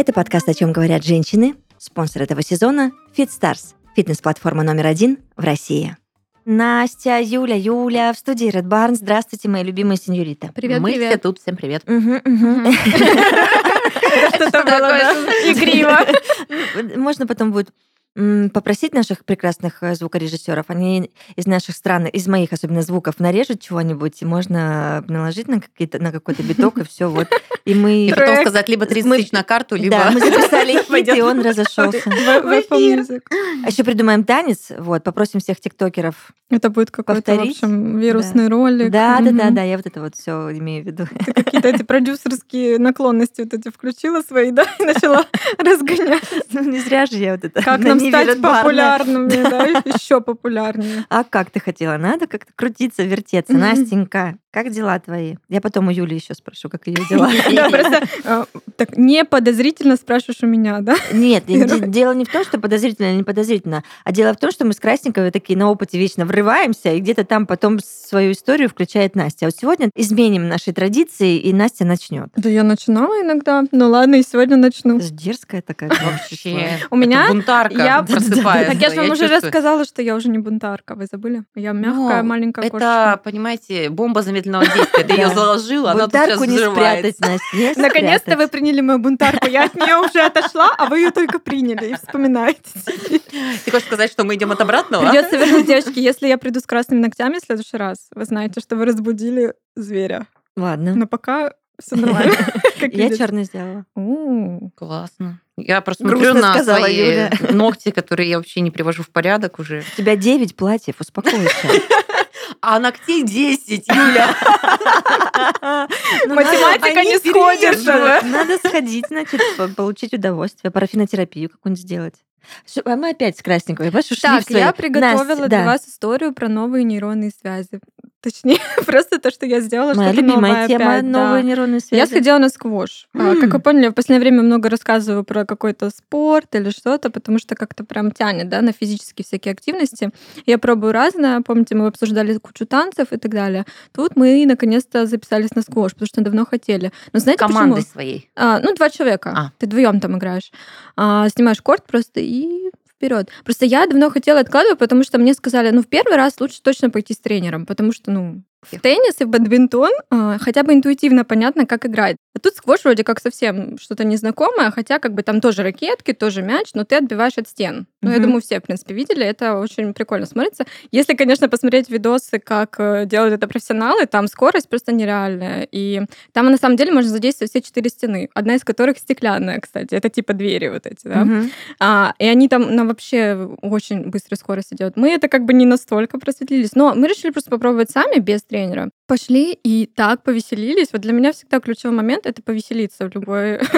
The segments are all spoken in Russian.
Это подкаст «О чем говорят женщины». Спонсор этого сезона – FitStars, фитнес-платформа номер один в России. Настя, Юля, Юля в студии Red Barn. Здравствуйте, мои любимые сеньорита. Привет, Мы привет. все тут, всем привет. Что-то было да, игриво. Можно потом будет попросить наших прекрасных э, звукорежиссеров, они из наших стран, из моих особенно звуков нарежут чего-нибудь, и можно наложить на, какие-то, на какой-то биток, и все вот. И мы... И потом сказать либо 30 Мы- тысяч на карту, либо... Да, мы записали хит, и он разошелся. А еще придумаем танец, вот, попросим всех тиктокеров. Это будет какой-то, в общем, вирусный ролик. Да, да, да, да, я вот это вот все имею в виду. Какие-то эти продюсерские наклонности вот эти включила свои, да, и начала разгонять. Ну, Не зря же я вот это Как на нам стать популярными, да, еще популярнее. А как ты хотела? Надо как-то крутиться, вертеться. Настенька, как дела твои? Я потом у Юли еще спрошу, как ее дела. Просто э, так не подозрительно спрашиваешь у меня, да? Нет, дело не в том, что подозрительно или не подозрительно, а дело в том, что мы с Красненковой такие на опыте вечно врываемся, и где-то там потом свою историю включает Настя. А вот сегодня изменим наши традиции, и Настя начнет. Да я начинала иногда. Ну ладно, и сегодня начну. Ж дерзкая такая. Вообще. У меня- бунтарка я- просыпается. Так я же вам уже рассказала, что я уже не бунтарка. Вы забыли? Я мягкая Ну, маленькая Это, кошечка. понимаете, бомба замедленного действия. Ты ее заложила, она тут сейчас не спрятать. Настя, Наконец-то вы приняли мою бунтарку. Я от нее уже отошла, а вы ее только приняли и вспоминаете. Ты хочешь сказать, что мы идем от обратного? Придется вернуть, девочки, если я приду с красными ногтями в следующий раз, вы знаете, что вы разбудили зверя. Ладно. Но пока все нормально. Как Я черный сделала. У, Классно. Я просто Грустно смотрю на свои Юля. ногти, которые я вообще не привожу в порядок уже. У тебя 9 платьев, успокойся. А ногтей 10, Юля. Ну, Математика не сходится. Надо сходить, значит, по- получить удовольствие, парафинотерапию какую-нибудь сделать. Что, А мы опять с Красненькой, Так, я приготовила Настя, для да. вас историю про новые нейронные связи. Точнее, просто то, что я сделала, Моя что-то любимая новое тема опять, да. новые нейронные связи. Я сходила на сквош. А, Как вы поняли, в последнее время много рассказываю про какой-то спорт или что-то, потому что как-то прям тянет, да, на физические всякие активности. Я пробую разное. Помните, мы обсуждали кучу танцев и так далее. Тут мы наконец-то записались на сквош, потому что давно хотели. Но знаете Командой почему? своей. А, ну, два человека. А. Ты вдвоем там играешь. А, снимаешь корт просто и вперед. Просто я давно хотела откладывать, потому что мне сказали, ну, в первый раз лучше точно пойти с тренером, потому что, ну, в теннис и в бадминтон а, хотя бы интуитивно понятно, как играть. А тут сквош вроде как совсем что-то незнакомое, хотя как бы там тоже ракетки, тоже мяч, но ты отбиваешь от стен. Ну, я Мгм. думаю, все, в принципе, видели, это очень прикольно смотрится. Если, конечно, посмотреть видосы, как э, делают это профессионалы, там скорость просто нереальная. И там, на самом деле, можно задействовать все четыре стены, одна из которых стеклянная, кстати. Это типа двери вот эти, да. Мгм. А, и они там на вообще очень быстрой скорости делают. Мы это как бы не настолько просветлились, но мы решили просто попробовать сами без тренера. Пошли и так повеселились. Вот для меня всегда ключевой момент — это повеселиться в любой,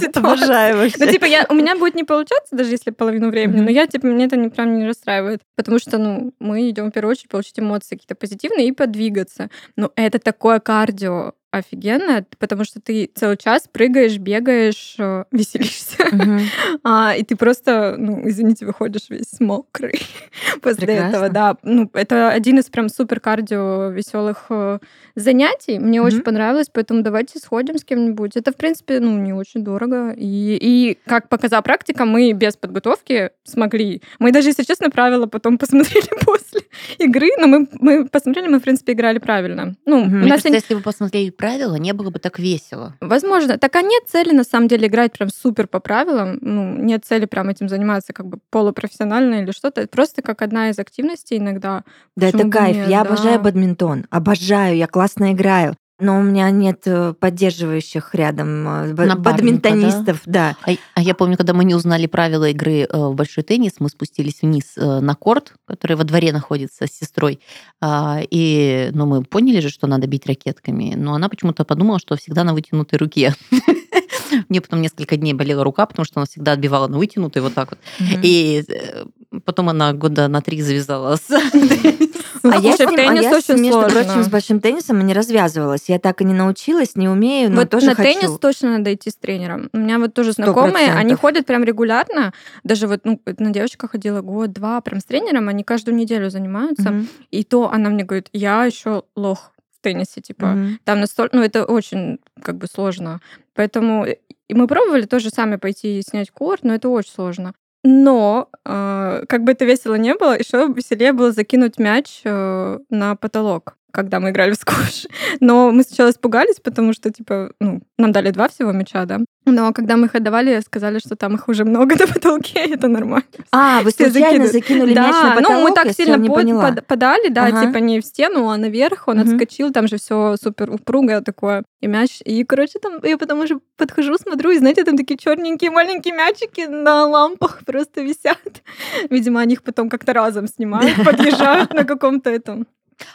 ситуации. Обожаю Ну, типа, я, у меня будет не получаться, даже если половину времени, но я, типа, мне это не, прям не расстраивает. Потому что, ну, мы идем в первую очередь получить эмоции какие-то позитивные и подвигаться. Но это такое кардио офигенно, потому что ты целый час прыгаешь, бегаешь, э, веселишься. Мгм. А, и ты просто, ну, извините, выходишь весь мокрый после Прекрасно. этого, да. Ну, это один из прям супер кардио веселых э, занятий. Мне очень Мгм. понравилось, поэтому давайте сходим с кем-нибудь. Это, в принципе, ну, не очень дорого. И, и как показала практика, мы без подготовки смогли. Мы даже, если честно, правила потом посмотрели после игры, но мы, мы посмотрели, мы, в принципе, играли правильно. Ну, Мгм. у Мне нас кажется, если бы посмотрели правила, не было бы так весело. Возможно. Так а нет цели, на самом деле, играть прям супер по правилам. Ну, нет цели прям этим заниматься как бы полупрофессионально или что-то. Это просто как одна из активностей иногда. Да, это Почему бы кайф. нет, Я да. обожаю бадминтон. Обожаю, я классно играю. Но у меня нет э, поддерживающих рядом э, Напарника, бадминтонистов, да. А, а я помню, когда мы не узнали правила игры э, в большой теннис, мы спустились вниз э, на корт, который во дворе находится с сестрой. А, И ну, мы поняли же, что надо бить ракетками, но она почему-то подумала, что всегда на вытянутой руке. Мне потом несколько дней болела рука, потому что она всегда отбивала на вытянутой вот так вот. И потом она года на три завязала с а я, с ним- теннис а я, с- очень между сложно. прочим, с большим теннисом и не развязывалась. Я так и не научилась, не умею, но вот тоже на хочу. теннис точно надо идти с тренером. У меня вот тоже знакомые, они ходят прям регулярно. Даже вот ну, одна девочка ходила год-два прям с тренером, они каждую неделю занимаются. И то она мне говорит, я еще лох в теннисе, типа. Мгм. Там настолько, ну, это очень как бы сложно. Поэтому и мы пробовали тоже сами пойти и снять корт, но это очень сложно. Но э, как бы это весело не было, еще веселее было закинуть мяч э, на потолок, когда мы играли в сквош. Но мы сначала испугались, потому что, типа, ну, нам дали два всего мяча, да. Но когда мы их отдавали, сказали, что там их уже много на потолке, это нормально. А, вы Все случайно закинули мяч на Да, потолок? ну мы так сильно под- под- подали, да, Ага. типа не в стену, а наверх, он Мгм. отскочил, там же все супер упругое такое, и мяч, и, короче, там, я потом уже подхожу, смотрю, и, знаете, там такие черненькие маленькие мячики на лампах просто висят. Видимо, они их потом как-то разом снимают, подъезжают на каком-то этом.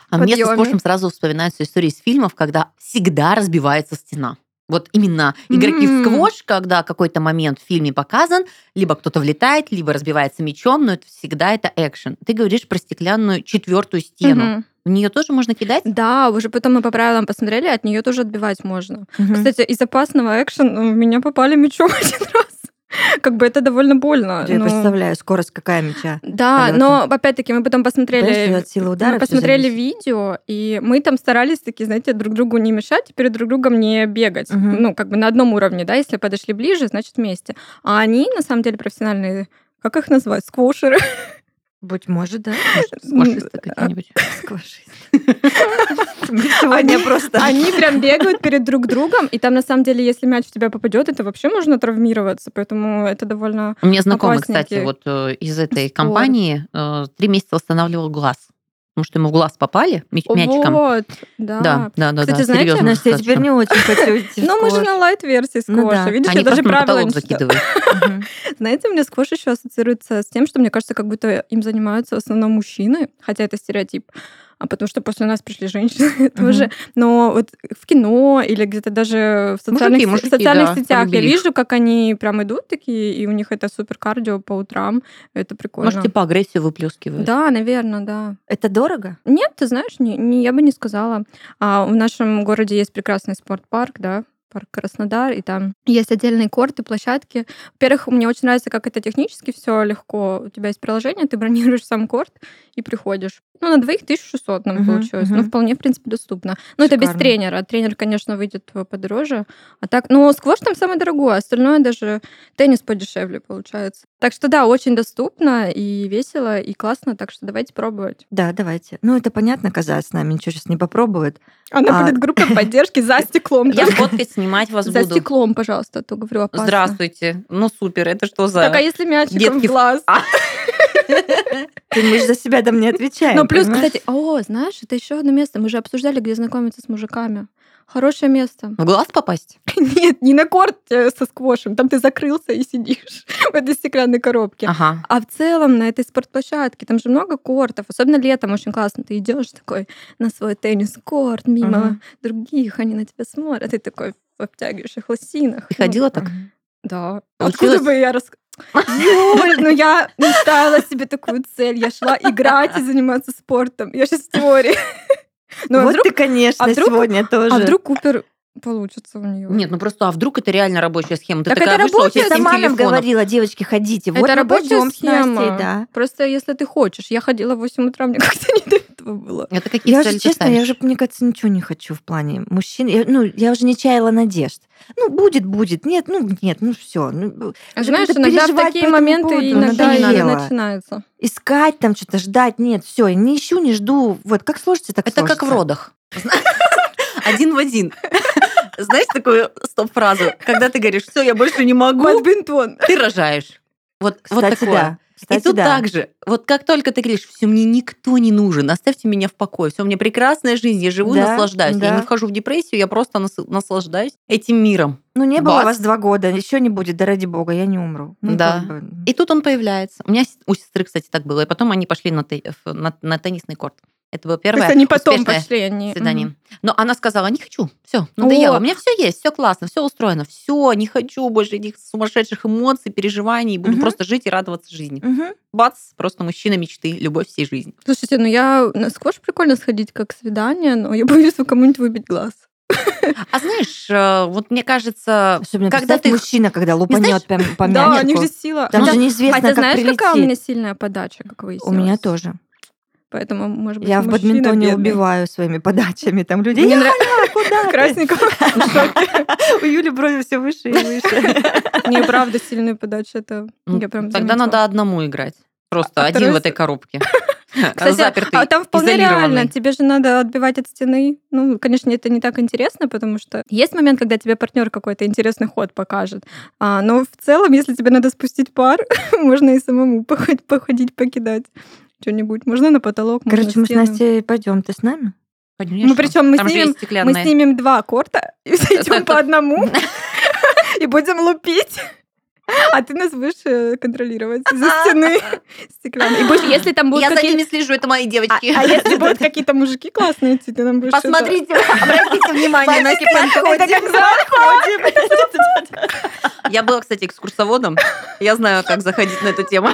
А мне со сквошем сразу вспоминаются истории из фильмов, когда всегда разбивается стена. Вот именно игроки в М. сквош, когда какой-то момент в фильме показан, либо кто-то влетает, либо разбивается мечом, но это всегда это экшен. Ты говоришь про стеклянную четвертую стену. Мгм. В нее тоже можно кидать? Да, уже потом мы по правилам посмотрели, от нее тоже отбивать можно. Мгм. Кстати, из опасного экшен в меня попали мечом один раз. Как бы это довольно больно. Я но- представляю, скорость какая мяча. Да, полёта. но опять-таки мы потом посмотрели от силы удара мы посмотрели зависит. видео, и мы там старались таки, знаете, друг другу не мешать, перед друг другом не бегать. Мгм. Ну, как бы на одном уровне, да, если подошли ближе, значит вместе. А они, на самом деле, профессиональные, как их назвать, сквошеры. Быть может, да. Сквошисты какие-нибудь. Сквошист. Мы Сегодня просто... Они прям бегают перед друг другом, и там, на самом деле, если мяч в тебя попадет, это вообще можно травмироваться, поэтому это довольно... У меня знакомый, кстати, вот э, из этой компании э, три месяца восстанавливал глаз. Потому что ему в глаз попали мяч- мячиком. Вот, да. Да, да, да, Кстати, да. знаете, серьезно Настя, я теперь не очень хочу идти Ну, мы же на лайт-версии сквоша. Ну да. Видишь, я даже правила. Знаете, у меня сквош еще ассоциируется с тем, что мне кажется, как будто им занимаются в основном мужчины, хотя это стереотип. А потому что после нас пришли женщины тоже. Но вот в кино или где-то даже в социальных, Мужики, мужики, социальных да, сетях я вижу, как они прям идут такие, и у них это супер кардио по утрам. Это прикольно. Может, типа агрессию выплескивают. Да, наверное, да. Это дорого? Нет, ты знаешь, не, не- я бы не сказала. А, в нашем городе есть прекрасный спортпарк, да, парк Краснодар, и там есть отдельные корты, площадки. Во-первых, мне очень нравится, как это технически все легко. У тебя есть приложение, ты бронируешь сам корт и приходишь. Ну, на двоих 1600 нам Мгм, получилось. Ну, мгм. вполне, в принципе, доступно. Ну, это без тренера. Тренер, конечно, выйдет э, подороже. А так, ну, сквош там самое дорогое, остальное даже теннис подешевле получается. Так что да, очень доступно и весело, и классно, так что давайте пробовать. Да, давайте. Ну, это понятно, коза с нами ничего сейчас не попробует. Она А. будет группа поддержки за стеклом. Я фоткать, снимать вас За буду. стеклом, пожалуйста, а то говорю опасно. Здравствуйте. Ну, супер. Это что за... Так, а если мячиком в глаз? А. Ты, мы же за себя там не отвечаем. Но плюс, кстати, о, знаешь, это еще одно место. Мы же обсуждали, где знакомиться с мужиками. Хорошее место. В глаз попасть? Нет, не на корте со сквошем. Там ты закрылся и сидишь в этой стеклянной коробке. Ага. А в целом на этой спортплощадке там же много кортов, особенно летом очень классно. Ты идешь такой на свой теннис-корт мимо Мгм. других, они на тебя смотрят, ты такой в обтягивающих лосинах. Ты Ну, ходила так? Да. Получилось? Откуда бы я рас... Юль, ну я не ставила себе такую цель. Я шла играть и заниматься спортом. Я сейчас в теории. Ну, а вот вдруг, ты, конечно, а вдруг- сегодня тоже. а вдруг Купер получится у нее? Нет, ну просто, а вдруг это реально рабочая схема? Ты Так такая это вышла, рабочая нам телефонов. говорила, девочки, ходите. Вот Это рабочая пойдём с Настей, схема. да. Просто если ты хочешь. Я ходила в 8 утра, мне как-то не до этого было. Это какие Я цели ты честно, я уже, мне кажется, ничего не хочу в плане мужчин. Я, ну, я уже не чаяла надежд. Ну, будет, будет. Нет, ну, нет, ну, все. Ну, А знаешь, иногда в переживать такие по моменты поводу иногда и начинается. искать там что-то, ждать. Нет, все, я не ищу, не жду. Вот, как сложится, так Это как в сложится. родах. Один в один. Знаешь такую стоп-фразу? Когда ты говоришь, все, я больше не могу, Бадминтон. ты рожаешь. Вот, вот Кстати, такое. да. И Кстати, тут да. так же. Вот как только ты говоришь, все, мне никто не нужен, оставьте меня в покое, все, у меня прекрасная жизнь, я живу, Да, наслаждаюсь. Я да. не вхожу в депрессию, я просто нас- наслаждаюсь этим миром. Ну, не было Бац. вас два года, еще не будет, да ради бога, я не умру. Ну, Да. как бы, И тут он появляется. У меня у сестры, кстати, так было. И потом они пошли на, те- на- на теннисный корт. Это было То первое есть они потом пошли, они... свидание. Мгм. Но она сказала, не хочу, все, надоело. О. У меня все есть, все классно, все устроено, все, не хочу больше этих сумасшедших эмоций, переживаний, буду Мгм. просто жить и радоваться жизни. Мгм. Бац, просто мужчина мечты, любовь всей жизни. Слушайте, ну я на сквош прикольно сходить как свидание, но я боюсь кому-нибудь выбить глаз. А знаешь, э, вот мне кажется, Особенно когда ты... мужчина, когда лупанет прям по Да, у них же сила. Там Хотя- же неизвестно, Хотя как знаешь, прилетит. какая у меня сильная подача, как выяснилось? У меня тоже. Поэтому, может быть, Я в бадминтоне бедный. убиваю своими подачами. Там люди, Мне «Я, нрав- куда ты?» Красненького. в шоке. У Юли брови все выше и выше. Не, правда, сильная подача. Это Ну, я прям Тогда надо одному играть. Просто А один в этой коробке. Кстати, Запертый, а там вполне реально. Тебе же надо отбивать от стены. Ну, конечно, это не так интересно, потому что есть момент, когда тебе партнер какой-то интересный ход покажет. А, но в целом, если тебе надо спустить пар, можно и самому походить, походить покидать что-нибудь. Можно на потолок, Короче, мы с. Настей пойдем, ты с нами? Конечно. Ну, причем мы Там снимем, мы снимем два корта и зайдем по одному и будем лупить. А ты нас будешь э, контролировать за стены стеклянной. И будешь, если там будут Я за ними слежу, это мои А, девочки. а если будут какие-то мужики классные, идти, ты нам будешь Посмотрите, обратите внимание на как Я была, кстати, экскурсоводом. Я знаю, как заходить на эту тему.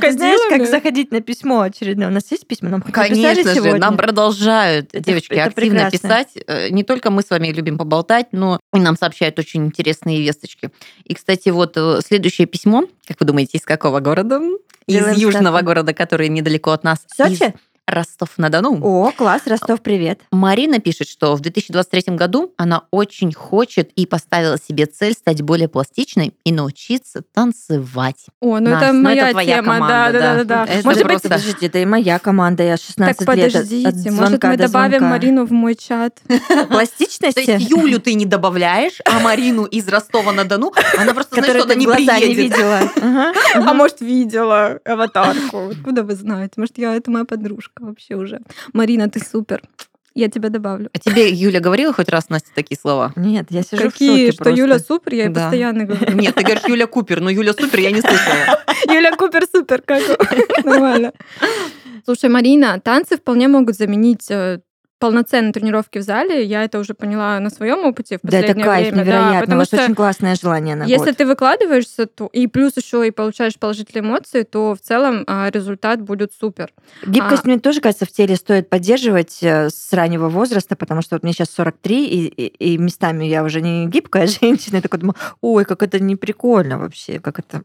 Ты знаешь, как крокодилами. заходить на письмо очередное? У нас есть письма? Нам Конечно же, сегодня? нам продолжают Это- девочки это активно прекрасно. писать. Э, Не только мы с вами любим поболтать, но и нам сообщают очень интересные весточки. И, кстати, вот э, следующее письмо, как вы думаете, из какого города? Делаем из южного ставку. города, который недалеко от нас. из Сочи? Ростов-на-Дону. О, класс, Ростов, привет. Марина пишет, что в 2023 году она очень хочет и поставила себе цель стать более пластичной и научиться танцевать. О, ну Настя, это ну моя это твоя тема, команда, да, да, да. да, да. Это Может быть, просто- Подождите, это и моя команда, я 16 так лет от- подождите, от может звонка мы до добавим звонка. Марину в мой чат? То Пластичности? есть Юлю ты не добавляешь, а Марину из Ростова-на-Дону, она просто, знаешь, которую что она ты в не глаза не приедет. видела. А может, видела аватарку? Откуда вы знаете? Может, я это моя подружка вообще уже. Марина, ты супер. Я тебя добавлю. А тебе Юля говорила хоть раз, Настя, такие слова? Нет, я сижу в Какие? шоке Что просто. Юля супер, я ей Да. постоянно говорю. Нет, ты говоришь Юля Купер, но Юля Супер я не слышала. Юля Купер супер, как нормально. Слушай, Марина, танцы вполне могут заменить полноценные тренировки в зале. Я это уже поняла на своем опыте в Да, это последнее кайф, время. Да, невероятно. У потому вас что очень классное желание на если год. ты выкладываешься, то и плюс еще и получаешь положительные эмоции, то в целом а, результат будет супер. Гибкость, А. мне тоже кажется, в теле стоит поддерживать э, с раннего возраста, потому что вот мне сейчас 43, и, и, и местами я уже не гибкая женщина, я такой думаю, ой, как это не прикольно вообще, как это...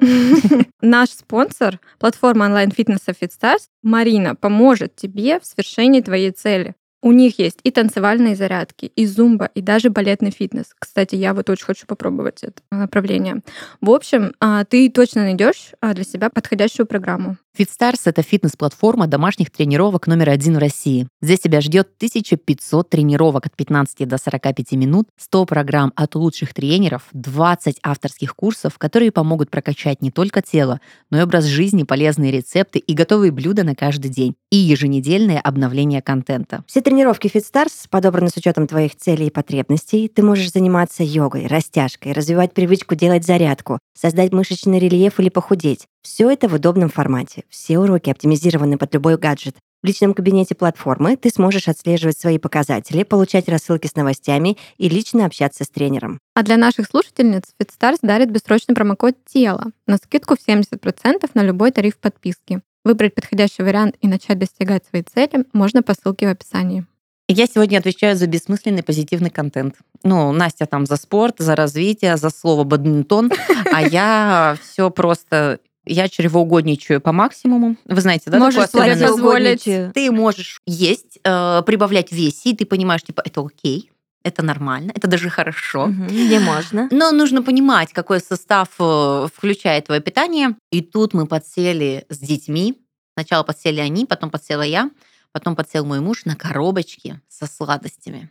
Наш спонсор, платформа онлайн-фитнеса FitStars, Марина, поможет тебе в свершении твоей цели. У них есть и танцевальные зарядки, и зумба, и даже балетный фитнес. Кстати, я вот очень хочу попробовать это направление. В общем, а, ты точно найдешь а, для себя подходящую программу. FitStars — это фитнес-платформа домашних тренировок номер один в России. Здесь тебя ждет 1500 тренировок от 15 до 45 минут, 100 программ от лучших тренеров, 20 авторских курсов, которые помогут прокачать не только тело, но и образ жизни, полезные рецепты и готовые блюда на каждый день, и еженедельное обновление контента. Все тренировки FitStars подобраны с учетом твоих целей и потребностей. Ты можешь заниматься йогой, растяжкой, развивать привычку делать зарядку, создать мышечный рельеф или похудеть. Все это в удобном формате. Все уроки оптимизированы под любой гаджет. В личном кабинете платформы ты сможешь отслеживать свои показатели, получать рассылки с новостями и лично общаться с тренером. А для наших слушательниц FitStars дарит бессрочный промокод «Тело» на скидку в 70% на любой тариф подписки. Выбрать подходящий вариант и начать достигать своей цели можно по ссылке в описании. Я сегодня отвечаю за бессмысленный позитивный контент. Ну, Настя там за спорт, за развитие, за слово бадминтон, а я все просто... Я чревоугодничаю по максимуму. Вы знаете, да, Можешь себе позволить. Ты можешь есть, э, прибавлять в весе, и ты понимаешь, типа, это окей, это нормально, это даже хорошо. Мгм, Где можно. Но нужно понимать, какой состав э, включает твое питание. И тут мы подсели с детьми. Сначала подсели они, потом подсела я, потом подсел мой муж на коробочки со сладостями.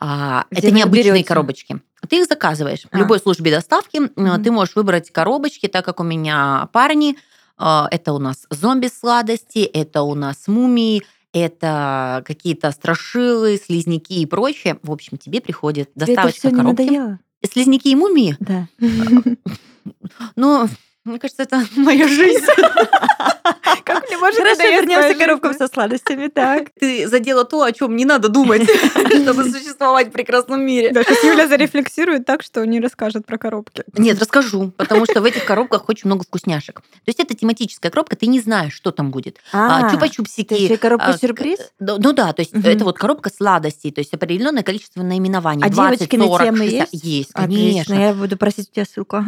А, это необычные берете? коробочки. Ты их заказываешь. В А. любой службе доставки Мгм. ты можешь выбрать коробочки, так как у меня парни. э, Это у нас зомби-сладости, это у нас мумии, это какие-то страшилы, слизняки и прочее. В общем, тебе приходит доставочка коробки. Слизняки и мумии? Да. Ну, мне кажется, это моя жизнь. Как мне может Хорошо, вернемся к коробкам со сладостями. Так. Ты задела то, о чем не надо думать, чтобы существовать в прекрасном мире. Да, сейчас Юля зарефлексирует так, что не расскажет про коробки. Нет, расскажу, потому что в этих коробках очень много вкусняшек. То есть это тематическая коробка, ты не знаешь, что там будет. А, А, Чупа-чупсики. еще и коробка а, да, Ну да, то есть это вот коробка сладостей, то есть определенное количество наименований. А 20, девочкины 40, темы 60. есть? Есть, Отлично, конечно. я буду просить у тебя ссылку.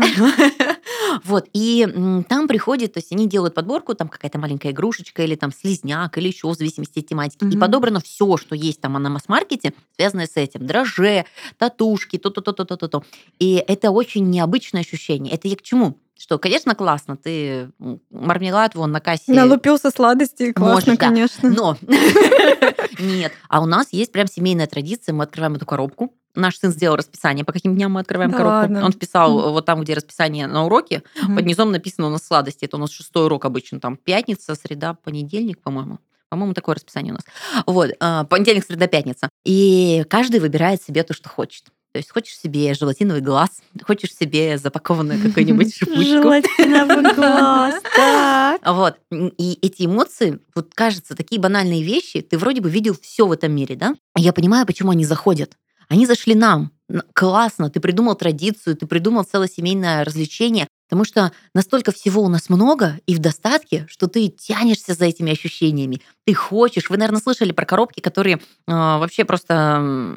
Вот, и там приходит, то есть они делают подборку, там какая-то маленькая игрушечка или там слизняк, или еще в зависимости от тематики. И Мгм. подобрано все, что есть там на масс-маркете, связанное с этим. Дрожже, татушки, то-то-то-то-то-то. И это очень необычное ощущение. Это я к чему? Что, конечно, классно, ты мармелад вон на кассе Налупился сладости, классно, Можешь, да. конечно. но нет. А у нас есть прям семейная традиция. Мы открываем эту коробку. Наш сын сделал расписание, по каким дням мы открываем Да коробку. ладно? Он вписал вот там, где расписание на уроке, Мгм. под низом написано у нас сладости. Это у нас шестой урок обычно. Там пятница, среда, понедельник, по-моему. По-моему, такое расписание у нас. Вот, а, понедельник, среда, пятница. И каждый выбирает себе то, что хочет. То есть хочешь себе желатиновый глаз, хочешь себе запакованную какую-нибудь шипучку. Желатиновый глаз, так. Вот. И эти эмоции, вот кажется, такие банальные вещи, ты вроде бы видел все в этом мире, да? Я понимаю, почему они заходят. Они зашли нам. Классно, ты придумал традицию, ты придумал целое семейное развлечение, потому что настолько всего у нас много и в достатке, что ты тянешься за этими ощущениями. Ты хочешь. Вы, наверное, слышали про коробки, которые э, вообще просто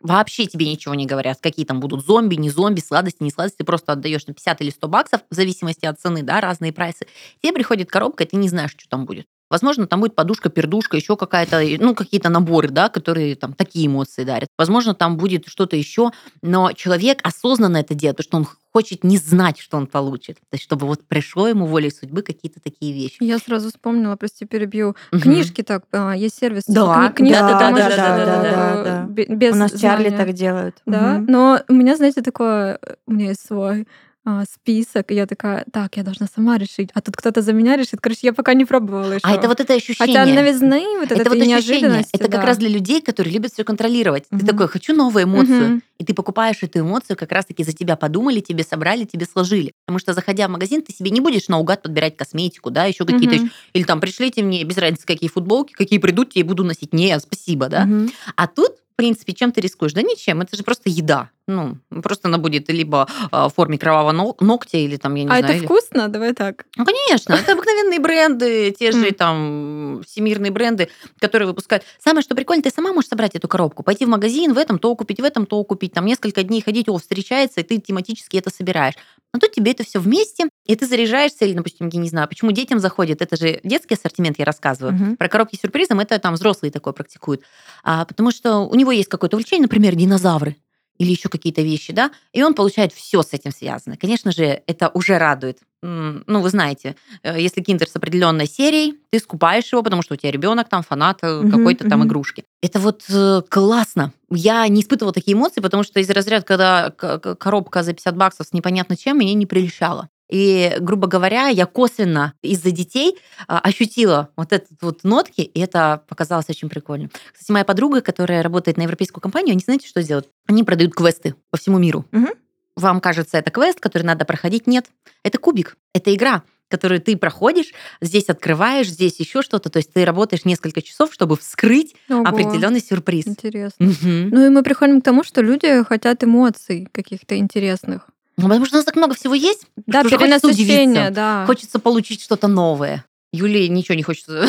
вообще тебе ничего не говорят. Какие там будут зомби, не зомби, сладости, не сладости. Ты просто отдаешь на 50 или 100 баксов, в зависимости от цены, да, разные прайсы. Тебе приходит коробка, и ты не знаешь, что там будет. Возможно, там будет подушка, пердушка, еще какая-то, ну, какие-то наборы, да, которые там такие эмоции дарят. Возможно, там будет что-то еще, но человек осознанно это делает, потому что он хочет не знать, что он получит. То есть, чтобы вот пришло ему волей судьбы какие-то такие вещи. Я сразу вспомнила, прости, перебью. Мгм. Книжки так, а, есть сервис. Да, кни- книжки да, ты да, можешь, да, э, да, да, да. бе- без У нас Чарли знания. так делают. Да, Мгм. но у меня, знаете, такое, э, у меня есть свой а, список, и я такая, так, я должна сама решить, а тут кто-то за меня решит. Короче, я пока не пробовала еще. А это вот это ощущение. Хотя новизны, вот это это, вот ощущение. Это как да. раз для людей, которые любят все контролировать. Ты Мгм. такой, хочу новую эмоцию. Мгм. И ты покупаешь эту эмоцию, как раз-таки за тебя подумали, тебе собрали, тебе сложили. Потому что, заходя в магазин, ты себе не будешь наугад подбирать косметику, да, еще какие-то... Еще- Или там, пришлите мне, без разницы, какие футболки, какие придут, тебе буду носить. Не, спасибо, да. Мгм. А тут, в принципе, чем ты рискуешь? Да ничем, это же просто еда. Ну, просто она будет либо а, в форме кровавого но- ногтя, или там, я не А знаю... это или- вкусно? Давай так. Ну, конечно, это обыкновенные бренды, те же там всемирные бренды, которые выпускают. Самое, что прикольно, ты сама можешь собрать эту коробку, пойти в магазин, в этом то купить, в этом то купить, там несколько дней ходить, о, встречается, и ты тематически это собираешь. Но тут тебе это все вместе, и ты заряжаешься, или, допустим, я не знаю, почему детям заходит, это же детский ассортимент, я рассказываю. Мгм. Про коробки с сюрпризом это там взрослые такое практикуют. А, потому что у него есть какое-то увлечение, например, динозавры или еще какие-то вещи, да, и он получает все с этим связано. Конечно же, это уже радует. Ну, вы знаете, э, если киндер с определенной серией, ты скупаешь его, потому что у тебя ребенок там фанат э, какой-то там игрушки. Это вот э, классно. Я не испытывала такие эмоции, потому что из разряда, когда коробка за 50 баксов с непонятно чем, меня не прельщала. И, грубо говоря, я косвенно из-за детей а, ощутила вот этот вот нотки, и это показалось очень прикольно. Кстати, моя подруга, которая работает на европейскую компанию, они знаете, что делают? Они продают квесты по всему миру. Мгм. Вам кажется, это квест, который надо проходить? Нет. Это кубик, это игра которую ты проходишь, здесь открываешь, здесь еще что-то. То есть ты работаешь несколько часов, чтобы вскрыть Ого, определенный сюрприз. Интересно. Мгм. Ну и мы приходим к тому, что люди хотят эмоций каких-то интересных. Ну, потому что у нас так много всего есть. Да, что хочется перенасыщение, удивиться. да. Хочется получить что-то новое. Юлии ничего не хочется.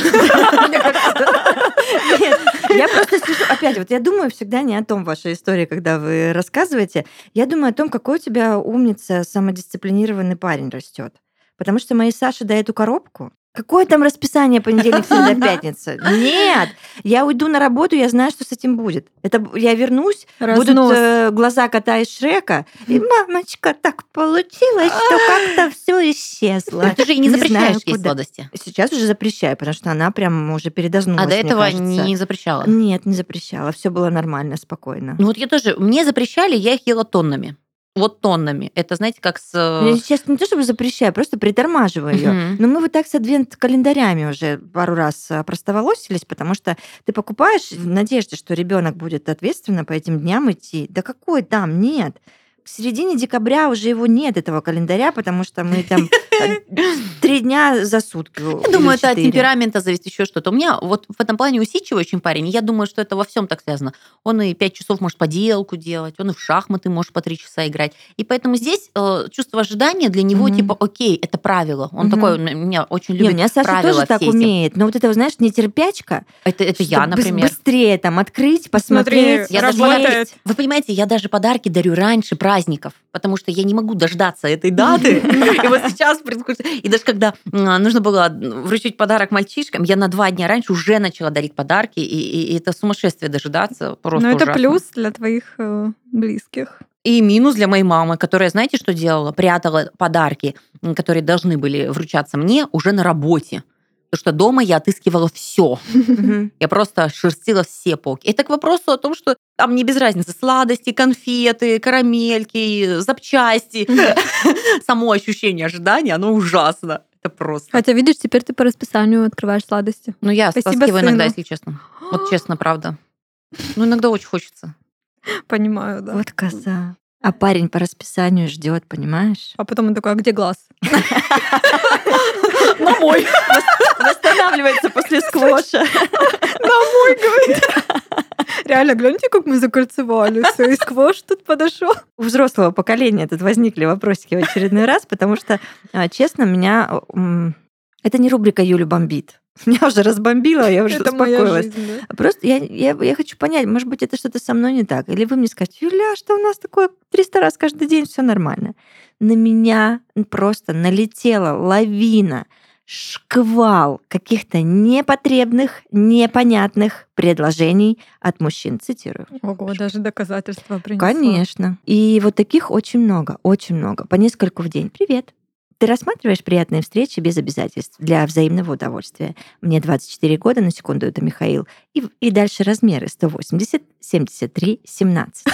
Нет, я просто сижу, опять, вот я думаю всегда не о том вашей истории, когда вы рассказываете, я думаю о том, какой у тебя умница, самодисциплинированный парень растет. Потому что моей Саше дает эту коробку. Какое там расписание понедельник, среда, пятница? Нет, я уйду на работу, я знаю, что с этим будет. Это я вернусь, будут Разнос. э, глаза кота из Шрека, и мамочка, так получилось, что как-то все исчезло. Ты же и не знаю, запрещаешь куда. сладости. Сейчас уже запрещаю, потому что она прям уже передознулась. А до этого не запрещала. Нет, не запрещала. Все было нормально, спокойно. Ну вот я тоже, мне запрещали, я их ела тоннами. Вот тоннами. Это, знаете, как с... э, Я сейчас не то чтобы запрещаю, просто притормаживаю ее. Но мы вот так с адвент-календарями уже пару раз а, простоволосились, потому что ты покупаешь в надежде, что ребенок будет ответственно по этим дням идти. Да какой там? Нет. К середине декабря уже его нет, этого календаря, потому что мы там э, три дня за сутки. Я думаю, это от темперамента зависит еще что-то. У меня вот в этом плане усидчивый очень парень. Я думаю, что это во всем так связано. Он и пять часов может поделку делать, он и в шахматы может по три часа играть. И поэтому здесь э, чувство ожидания для него типа, окей, это правило. Он такой, меня очень Не, любит у меня Саша правила тоже так эти. умеет. Но вот это, знаешь, нетерпячка. Это, это я, например. Быстрее там открыть, посмотреть. Я даже. Вы понимаете, я даже подарки дарю раньше праздников. Потому что я не могу дождаться этой даты. И вот сейчас происходит... И даже когда нужно было вручить подарок мальчишкам, я на два дня раньше уже начала дарить подарки, и, и это сумасшествие дожидаться. Просто Но это ужасно. плюс для твоих э, близких. И минус для моей мамы, которая, знаете, что делала? Прятала подарки, которые должны были вручаться мне уже на работе. Потому что дома я отыскивала все. Я просто шерстила все полки. Это к вопросу о том, что там мне без разницы сладости, конфеты, карамельки, запчасти. Само ощущение ожидания, оно ужасно. Это просто. Хотя, видишь, теперь ты по расписанию открываешь сладости. Ну, я Спасибо стаскиваю иногда, если честно. Вот честно, правда. Ну, иногда очень хочется. Понимаю, да. Вот коза. А парень по расписанию ждет, понимаешь? А потом он такой, а где глаз? На мой. Восстанавливается после сквоша. Домой, говорит. Реально, гляньте, как мы закольцевали. Все, и сквош тут подошел. У взрослого поколения тут возникли вопросики в очередной раз, потому что, а, честно, меня... Это не рубрика «Юля бомбит». Меня уже разбомбило, я уже Это успокоилась. жизнь, да. Просто я, я, я хочу понять, может быть, это что-то со мной не так. Или вы мне скажете, Юля, что у нас такое 300 раз каждый день, все нормально. На меня просто налетела лавина, шквал каких-то непотребных, непонятных предложений от мужчин, цитирую. Ого, даже доказательства принесла. Конечно. И вот таких очень много, очень много. По нескольку в день. Привет. Ты рассматриваешь приятные встречи без обязательств для взаимного удовольствия. Мне 24 года, на секунду, это Михаил. И, и дальше размеры 180, 73, 17.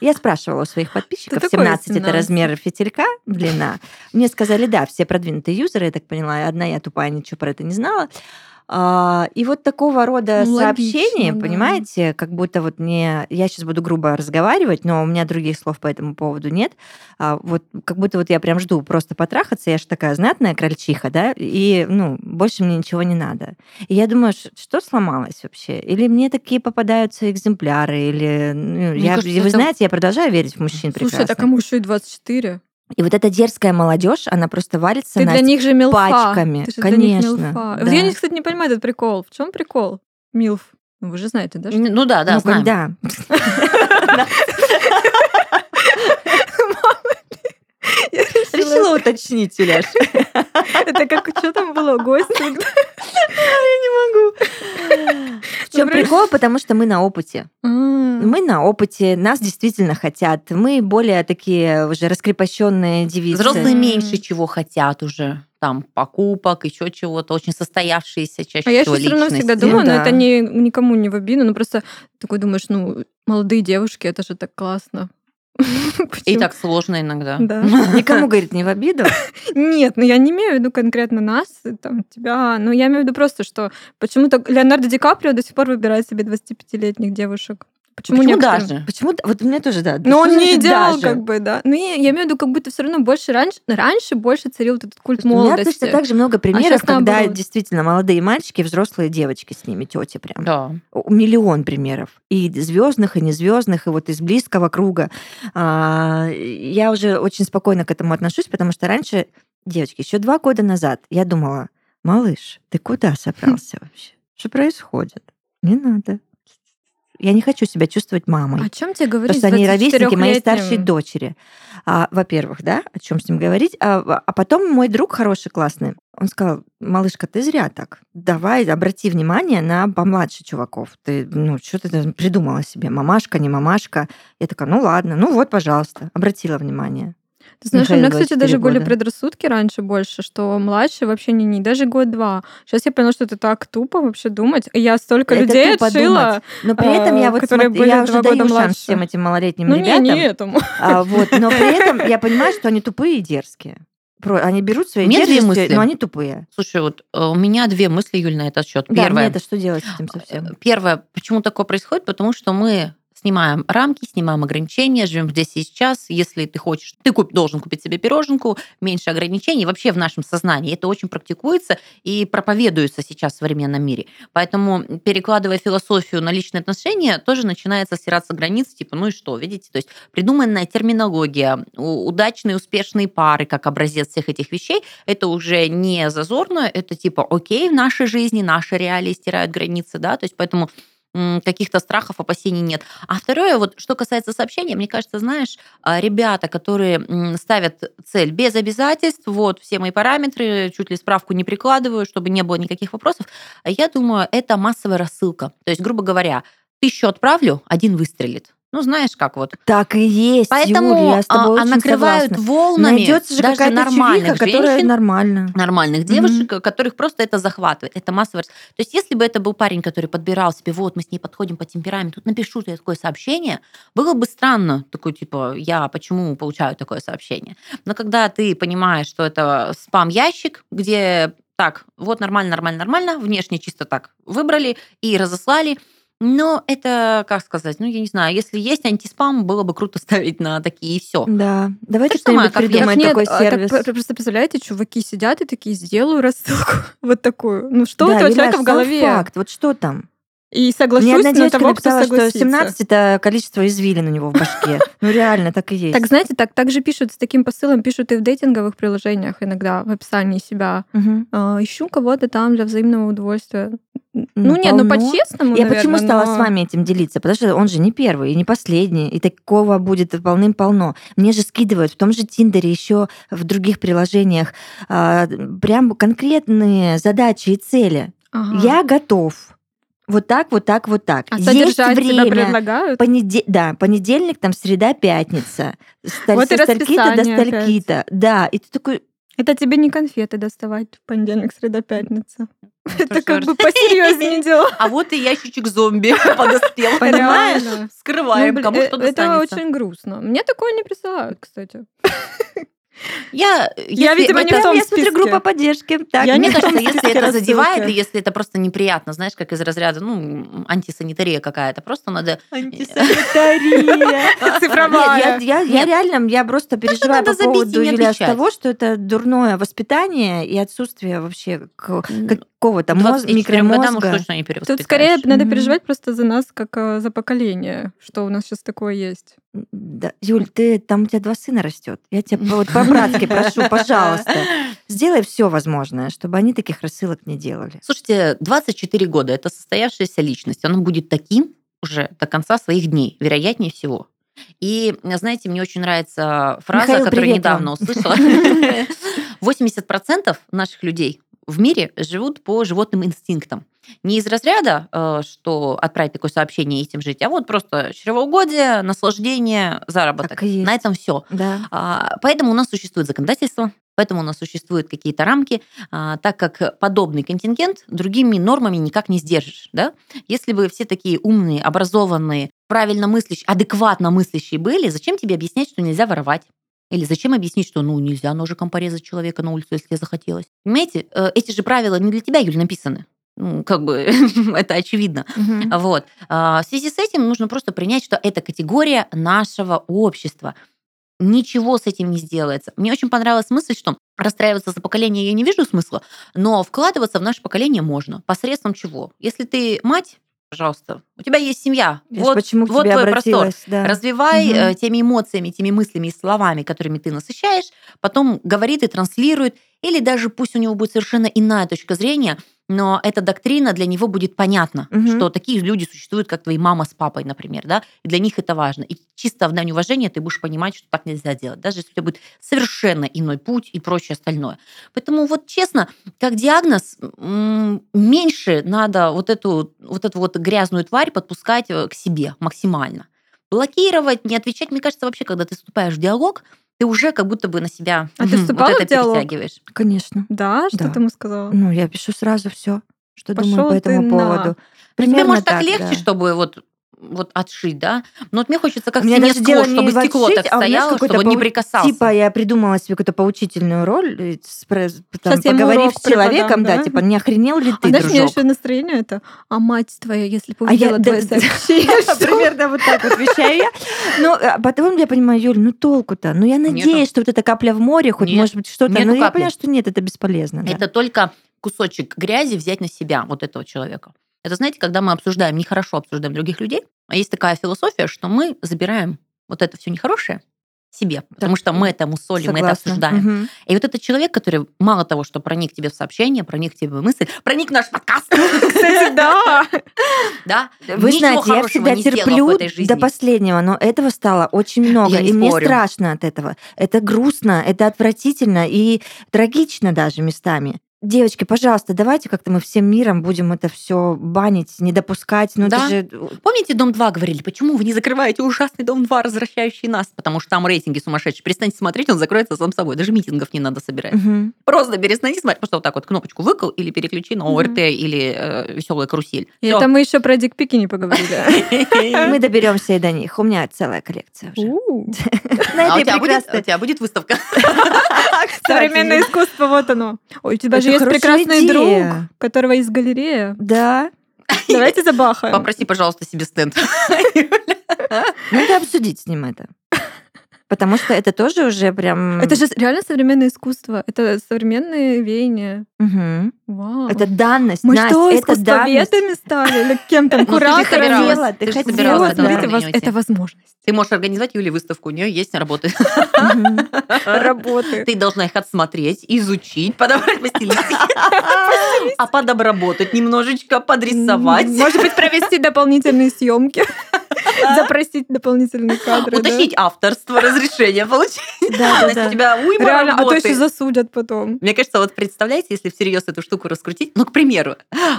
Я спрашивала у своих подписчиков, Что такое 17 это 17? размер фитилька, длина. Мне сказали, да, все продвинутые юзеры, я так поняла, одна я тупая, ничего про это не знала. А, И вот такого рода Ну, логично, сообщения, да. понимаете, как будто вот мне... Я сейчас буду грубо разговаривать, но у меня других слов по этому поводу нет. А, Вот как будто вот я прям жду просто потрахаться, я же такая знатная крольчиха, да, и, ну, больше мне ничего не надо. И я думаю, что сломалось вообще? Или мне такие попадаются экземпляры, или... ну, Мне я, кажется, вы это- знаете, я продолжаю верить в мужчин Слушай, прекрасно. так кому еще и 24? И вот эта дерзкая молодежь, она просто валится Ты на для них же милфа. пачками. Ты же для них Конечно, милфа. да. Вот я, кстати, не понимаю этот прикол. В чем прикол? Милф. Ну, вы же знаете, да? что- Ну да, да, ну, знаем. когда? Я Решила уточнить, Юляш. Это как, что там было, гость? В чем прикол? Потому что мы на опыте. Мы на опыте, нас действительно хотят. Мы более такие уже раскрепощенные девицы. Взрослые меньше чего хотят уже. Там покупок, еще чего-то. Очень состоявшиеся чаще А я всего еще все равно всегда думаю, Ну но да. это не, никому не в обиду, ну просто такой думаешь, ну, молодые девушки, это же так классно. И так сложно иногда. Да. Никому, говорит, не в обиду. Нет, ну я не имею в виду конкретно нас, там, тебя, ну я имею в виду просто, что почему-то Леонардо Ди Каприо до сих пор выбирает себе 25-летних девушек. Почему, Почему некоторым? даже? Почему? Вот у меня тоже, да. Ну, он не идеал, даже? как бы, да. Ну, я, я имею в виду, как будто все равно больше раньше, раньше больше царил этот культ У меня молодости. точно так же много примеров, щас когда наоборот. действительно молодые мальчики, взрослые девочки с ними, тети прям. Да. Миллион примеров. И звездных, и незвездных, и вот из близкого круга. А, Я уже очень спокойно к этому отношусь, потому что раньше, девочки, еще два года назад я думала, малыш, ты куда собрался вообще? Что происходит? Не надо. Я не хочу себя чувствовать мамой. О чем тебе говорить? Потому что они ровесники моей 24-летним? старшей дочери. А, во-первых, да, о чем с ним говорить. А, а потом мой друг хороший, классный, он сказал, малышка, ты зря так. Давай, обрати внимание на помладше чуваков. Ты, ну, что ты придумала себе? Мамашка, не мамашка? Я такая, ну ладно, ну вот, пожалуйста. Обратила внимание. Ты знаешь, у Михаилу меня, кстати, 24 даже были года. предрассудки раньше больше, что младше вообще не, не даже год-два. Сейчас я поняла, что это так тупо вообще думать. И Я столько Это людей отшила. думать. Но при этом я а, вот которые смотрю, были я уже даю года шанс младше. всем этим малолетним Ну, не, ребятам. не этому. А, вот, но при этом я понимаю, что они тупые и дерзкие. Про- Они берут свои У дерзости, мысли. но они тупые. Слушай, вот э, у меня две мысли, Юль, на этот счет. Да, Первое. мне это что делать с этим совсем? Э, Первое, почему такое происходит? Потому что мы снимаем рамки, снимаем ограничения, живем здесь и сейчас. Если ты хочешь, ты куп- должен купить себе пироженку, меньше ограничений. Вообще в нашем сознании это очень практикуется и проповедуется сейчас в современном мире. Поэтому, перекладывая философию на личные отношения, тоже начинается стираться границы, типа, ну и что, видите? То есть придуманная терминология, удачные, успешные пары, как образец всех этих вещей, это уже не зазорно, это типа, окей, в нашей жизни, наши реалии стирают границы, да, то есть поэтому каких-то страхов, опасений нет. А второе, вот что касается сообщения, мне кажется, знаешь, а, ребята, которые ставят цель без обязательств, вот все мои параметры, чуть ли справку не прикладываю, чтобы не было никаких вопросов, я думаю, это массовая рассылка. То есть, грубо говоря, тысячу отправлю, один выстрелит. Ну, знаешь, как вот. Так и есть, Поэтому Юль, я с тобой а, а очень накрывают согласна. волнами Найдется же даже нормальных чувиха, которая женщин, нормально. нормальных девушек, которых просто это захватывает. Это массовое. рас- То есть, если бы это был парень, который подбирал себе, вот, мы с ней подходим по темпераменту, тут напишу я такое сообщение, было бы странно, такой, типа, я почему получаю такое сообщение? Но когда ты понимаешь, что это спам-ящик, где так, вот нормально, нормально, нормально, внешне чисто так выбрали и разослали, но это, как сказать, ну, я не знаю, если есть антиспам, было бы круто ставить на такие и все. Да, давайте что-нибудь придумаем, Так нет, такой а, так сервис. про- просто представляете, чуваки сидят и такие, сделаю рассылку вот такую. Ну что у Да, этого Юля, человека в голове? факт, вот что там? И Мне соглашусь одна на девочка того, написала, что согласится. 17 это количество извилин у него в башке. Ну реально, так и есть. Так, знаете, так, так же пишут, с таким посылом пишут и в дейтинговых приложениях иногда, в описании себя. А, ищу кого-то там для взаимного удовольствия. Ну, Ну, нет, ну полно. по-честному, Я наверное, почему стала но- с вами этим делиться? Потому что он же не первый и не последний, и такого будет полным-полно. Мне же скидывают в том же Тиндере, еще в других приложениях а, прям конкретные задачи и цели. Ага. Я готов. Вот так, вот так, вот так. А Есть время. предлагают? Понеде- Да, понедельник, там, среда, пятница. С Вот и со стальки-то до стальки-то. Да, и ты такой, Это тебе не конфеты доставать в понедельник, среда, пятница. Это Тоже как бы посерьезнее дела. А вот и ящичек зомби подоспел. Понимаешь? Скрываем, Ну, кому э, что Это достанется. очень грустно. Мне такое не присылают, кстати. Я, Я, если видимо, не это- в том я смотрю, списке. группа поддержки. Так, Я Мне кажется, если это задевает, или если это просто неприятно, знаешь, как из разряда, ну, антисанитария какая-то, просто надо... Антисанитария. Цифровая. Я, я, я реально, я просто переживаю по и поводу, Юля, того, что это дурное воспитание и отсутствие вообще какого-то моз- 24 годам уж микромозга. не. Тут скорее надо Мгм. переживать просто за нас, как э, за поколение, что у нас сейчас такое есть. Да, Юль, ты там у тебя два сына растет. Я тебя вот по-братски прошу, пожалуйста, сделай все возможное, чтобы они таких рассылок не делали. Слушайте, 24 года – это состоявшаяся личность. Он будет таким уже до конца своих дней, вероятнее всего. И, знаете, мне очень нравится фраза, Михаил, которую недавно вам. услышала. 80% наших людей в мире живут по животным инстинктам. Не из разряда, э, что отправить такое сообщение и этим жить, а вот просто чревоугодие, наслаждение, заработок. На этом все. Да. А, Поэтому у нас существует законодательство, поэтому у нас существуют какие-то рамки, а, так как подобный контингент другими нормами никак не сдержишь. Да? Если бы все такие умные, образованные, правильно мыслящие, адекватно мыслящие были, зачем тебе объяснять, что нельзя воровать? Или зачем объяснить, что ну нельзя ножиком порезать человека на улице, если захотелось? Понимаете, э, эти же правила не для тебя, Юль, написаны. Ну, как бы это очевидно. Мгм. Вот. А, В связи с этим нужно просто принять, что это категория нашего общества. Ничего с этим не сделается. Мне очень понравилась мысль, что расстраиваться за поколение я не вижу смысла, но вкладываться в наше поколение можно. Посредством чего? Если ты мать, пожалуйста, у тебя есть семья. Ж вот почему вот твой простор. Да. Развивай э, теми эмоциями, теми мыслями и словами, которыми ты насыщаешь, потом говорит и транслирует, или даже пусть у него будет совершенно иная точка зрения, но эта доктрина для него будет понятна, Мгм. что такие люди существуют, как твои мама с папой, например, да, и для них это важно. И чисто в дань уважения ты будешь понимать, что так нельзя делать, даже если у тебя будет совершенно иной путь и прочее остальное. Поэтому вот честно, как диагноз, меньше надо вот эту вот эту вот грязную тварь подпускать э, к себе максимально. Блокировать, не отвечать, мне кажется, вообще, когда ты вступаешь в диалог, ты уже как будто бы на себя А ты вот это диалог? перетягиваешь. Конечно. Да, что Да. ты ему сказала? Ну, я пишу сразу все, что Пошёл думаю по этому на. поводу. Ну, Тебе, Примерно может, так, легче, да. чтобы вот вот отшить, да? Но вот мне хочется как У меня стене даже дело сквозь, не чтобы в стекло отшить, так а стояло, чтобы он не прикасался. Типа я придумала себе какую-то поучительную роль, э, там, поговорив с человеком, да? да? типа не охренел ли А ты, знаешь, у меня дружок? еще настроение это, а мать твоя, если бы А я- увидела твое да, сообщение, что?» Примерно вот так вот вещаю я. Ну, а потом я понимаю, Юль, ну толку-то? Ну, я надеюсь, что вот эта капля в море, хоть может быть что-то. Но я понимаю, что нет, это бесполезно. Это только кусочек грязи взять на себя, вот этого человека. Это, знаете, когда мы обсуждаем, нехорошо обсуждаем других людей, а есть такая философия, что мы забираем вот это все нехорошее себе, потому что мы это мусолим, мы это обсуждаем. Мгм. И вот этот человек, который мало того, что проник тебе в сообщение, проник тебе в мысль, проник в наш подкаст, Кстати, да. да, Вы знаете, я всегда терплю до последнего, но этого стало очень много. И мне страшно от этого. Это грустно, это отвратительно и трагично даже местами. Девочки, пожалуйста, давайте как-то мы всем миром будем это все банить, не допускать. Ну, Да. же... Помните, Дом-2 говорили, почему вы не закрываете ужасный Дом-2, возвращающий нас? Потому что там рейтинги сумасшедшие. Перестаньте смотреть, он закроется сам собой. Даже митингов не надо собирать. Мгм. Просто перестань смотреть. Просто вот так вот кнопочку выкл или переключи на. ОРТ или веселая карусель. И это мы еще про дикпики не поговорили. Мы доберемся и до них. У меня целая коллекция уже. У, А у тебя, будет, выставка? Современное искусство, вот оно. Ой, у тебя Это же есть прекрасный друг, идея. которого есть галерея. Да. Давайте забахаем. Попроси, пожалуйста, себе стенд. Надо обсудить с ним это. Потому что это тоже уже прям... Это же реально современное искусство. Это современные веяния. Мгм. Вау. Это данность, Мы Настя, что, это искусствоведами стали? Или кем там, Ну, ты хотела, ты ты хотела. уйти. это возможность. Ты можешь организовать Юле выставку, у нее есть работы. Работы. Ты должна их отсмотреть, изучить, подобрать по а подобработать немножечко, подрисовать. Может быть, провести дополнительные съемки. Запросить дополнительные кадры. Уточнить авторство, разрешение получить. Да, да, да. У тебя уйма Реально, а то работы. еще засудят потом. Мне кажется, вот представляете, если всерьез эту штуку раскрутить, ну, к примеру,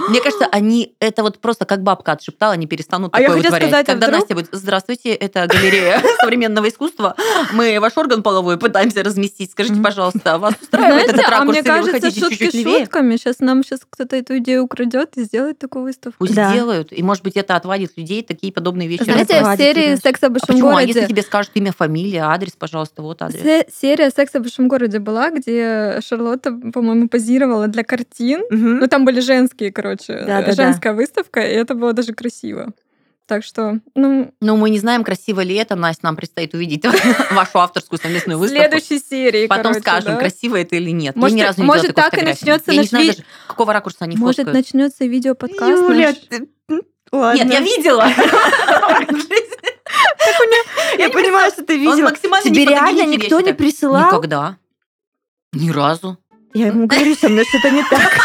мне кажется, они это вот просто как бабка отшептала, они перестанут А такое вытворять. сказать, а Когда вдруг- Настя будет, здравствуйте, это галерея современного искусства, мы ваш орган половой пытаемся разместить. Скажите, пожалуйста, вас устраивает Знаете, этот а ракурс мне или вы кажется, шутки шутками. Сейчас нам сейчас кто-то эту идею украдет и сделает такую выставку. Пусть Да. сделают. И, может быть, это отвадит людей, такие подобные вещи. Знаете, в серии. «Секса в А большом? А городе» если тебе скажут имя, фамилия, адрес, пожалуйста, вот адрес. Се- серия «Секса в большом городе» была, где Шарлотта, по-моему, позировала для картин. Мгм. Ну, там были женские, короче, Да-да-да. женская выставка, и это было даже красиво. Так что, ну, Но мы не знаем, красиво ли это, Настя, нам предстоит увидеть вашу авторскую совместную в выставку. следующей серии, Потом короче, скажем, да. красиво это или нет. Может, Я ни разу не может, так и начнется Я не наш знаю ви- даже, какого ракурса они Может, фоткают. начнется видеоподкаст. Юля, наш. ты- Ладно. Нет, я видела. Я понимаю, что ты видела. максимально Тебе реально никто не присылал? Никогда. Ни разу. Я ему говорю, со мной что-то не так.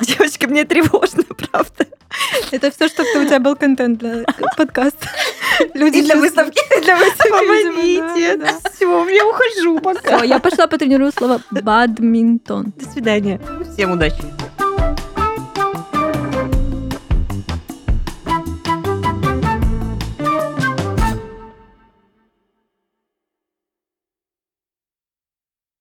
Девочка, мне тревожно, правда. Это все, что у тебя был контент для подкаста. Люди И для выставки. Для выставки, Помогите. да, да. Все, я ухожу пока. Всё, я пошла потренирую слово бадминтон. До свидания. Всем удачи.